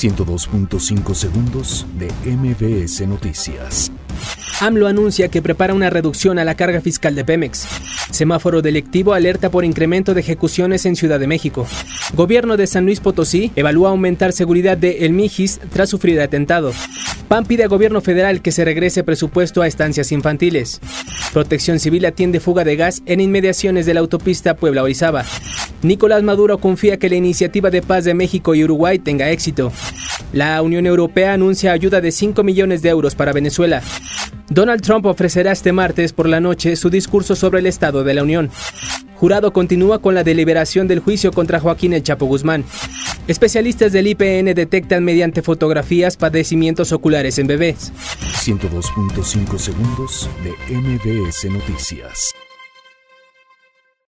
102.5 segundos de MBS Noticias. AMLO anuncia que prepara una reducción a la carga fiscal de Pemex. Semáforo delictivo alerta por incremento de ejecuciones en Ciudad de México. Gobierno de San Luis Potosí evalúa aumentar seguridad de El Mijis tras sufrir atentado. PAN pide a gobierno federal que se regrese presupuesto a estancias infantiles. Protección Civil atiende fuga de gas en inmediaciones de la autopista Puebla-Orizaba. Nicolás Maduro confía que la iniciativa de paz de México y Uruguay tenga éxito. La Unión Europea anuncia ayuda de 5 millones de euros para Venezuela. Donald Trump ofrecerá este martes por la noche su discurso sobre el Estado de la Unión. Jurado continúa con la deliberación del juicio contra Joaquín El Chapo Guzmán. Especialistas del IPN detectan mediante fotografías padecimientos oculares en bebés. 102.5 segundos de MBS Noticias.